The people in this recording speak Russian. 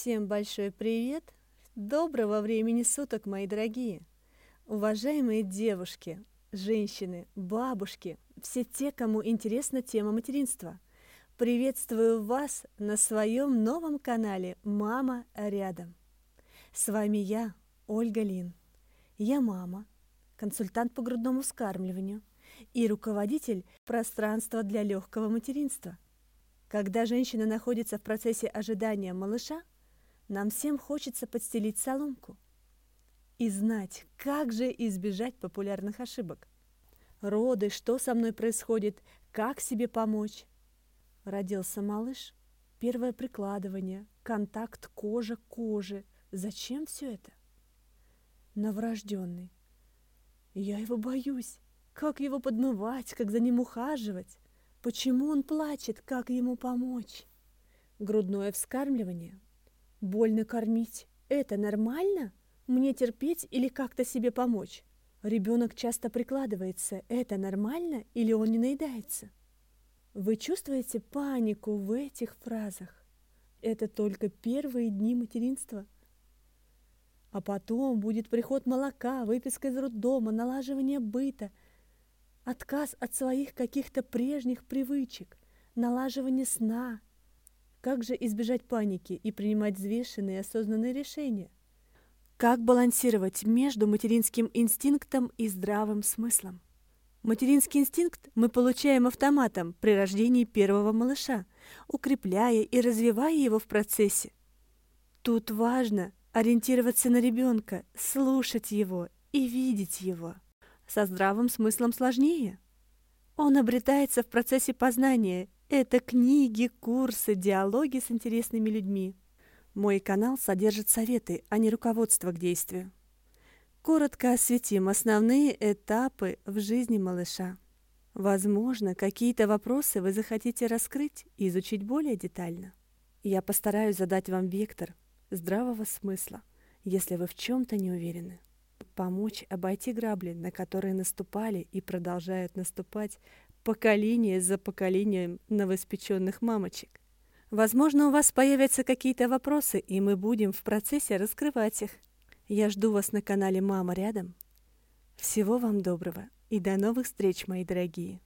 Всем большой привет! Доброго времени суток, мои дорогие! Уважаемые девушки, женщины, бабушки, все те, кому интересна тема материнства. Приветствую вас на своем новом канале «Мама рядом». С вами я, Ольга Лин. Я мама, консультант по грудному вскармливанию и руководитель пространства для легкого материнства. Когда женщина находится в процессе ожидания малыша, нам всем хочется подстелить соломку и знать, как же избежать популярных ошибок. Роды, что со мной происходит, как себе помочь. Родился малыш, первое прикладывание, контакт кожа к коже. Зачем все это? Новорожденный. Я его боюсь. Как его подмывать, как за ним ухаживать? Почему он плачет, как ему помочь? Грудное вскармливание – Больно кормить. Это нормально? Мне терпеть или как-то себе помочь? Ребенок часто прикладывается. Это нормально или он не наедается? Вы чувствуете панику в этих фразах? Это только первые дни материнства. А потом будет приход молока, выписка из роддома, налаживание быта, отказ от своих каких-то прежних привычек, налаживание сна, как же избежать паники и принимать взвешенные и осознанные решения? Как балансировать между материнским инстинктом и здравым смыслом? Материнский инстинкт мы получаем автоматом при рождении первого малыша, укрепляя и развивая его в процессе. Тут важно ориентироваться на ребенка, слушать его и видеть его. Со здравым смыслом сложнее. Он обретается в процессе познания это книги, курсы, диалоги с интересными людьми. Мой канал содержит советы, а не руководство к действию. Коротко осветим основные этапы в жизни малыша. Возможно, какие-то вопросы вы захотите раскрыть и изучить более детально. Я постараюсь задать вам вектор здравого смысла, если вы в чем-то не уверены. Помочь обойти грабли, на которые наступали и продолжают наступать поколение за поколением новоиспеченных мамочек. Возможно, у вас появятся какие-то вопросы, и мы будем в процессе раскрывать их. Я жду вас на канале «Мама рядом». Всего вам доброго и до новых встреч, мои дорогие!